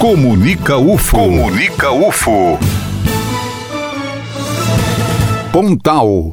Comunica UFO. Comunica UFO. Pontal.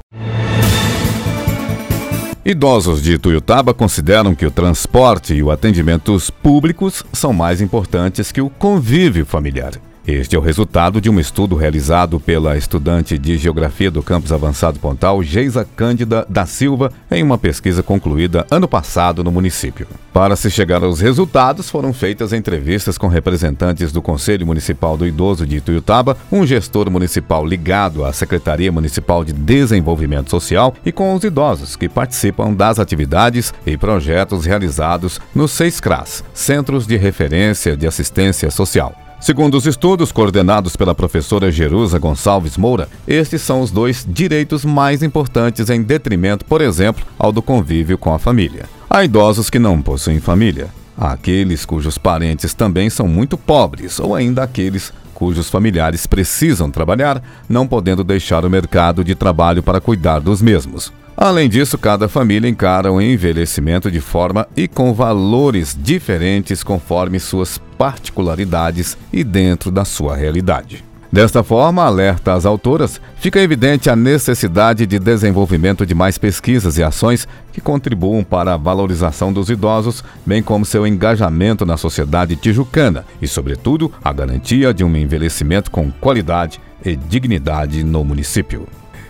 Idosos de Tuiutaba consideram que o transporte e o atendimentos públicos são mais importantes que o convívio familiar. Este é o resultado de um estudo realizado pela estudante de Geografia do Campus Avançado Pontal, Geisa Cândida da Silva, em uma pesquisa concluída ano passado no município. Para se chegar aos resultados, foram feitas entrevistas com representantes do Conselho Municipal do Idoso de Ituiutaba, um gestor municipal ligado à Secretaria Municipal de Desenvolvimento Social e com os idosos que participam das atividades e projetos realizados nos seis CRAS, Centros de Referência de Assistência Social. Segundo os estudos coordenados pela professora Jerusa Gonçalves Moura, estes são os dois direitos mais importantes em detrimento, por exemplo, ao do convívio com a família. Há idosos que não possuem família. Aqueles cujos parentes também são muito pobres, ou ainda aqueles cujos familiares precisam trabalhar, não podendo deixar o mercado de trabalho para cuidar dos mesmos. Além disso, cada família encara o envelhecimento de forma e com valores diferentes conforme suas particularidades e dentro da sua realidade. Desta forma, alerta às autoras, fica evidente a necessidade de desenvolvimento de mais pesquisas e ações que contribuam para a valorização dos idosos, bem como seu engajamento na sociedade tijucana e, sobretudo, a garantia de um envelhecimento com qualidade e dignidade no município.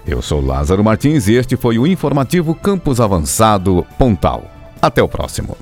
Eu sou Lázaro Martins e este foi o informativo Campus Avançado Pontal. Até o próximo.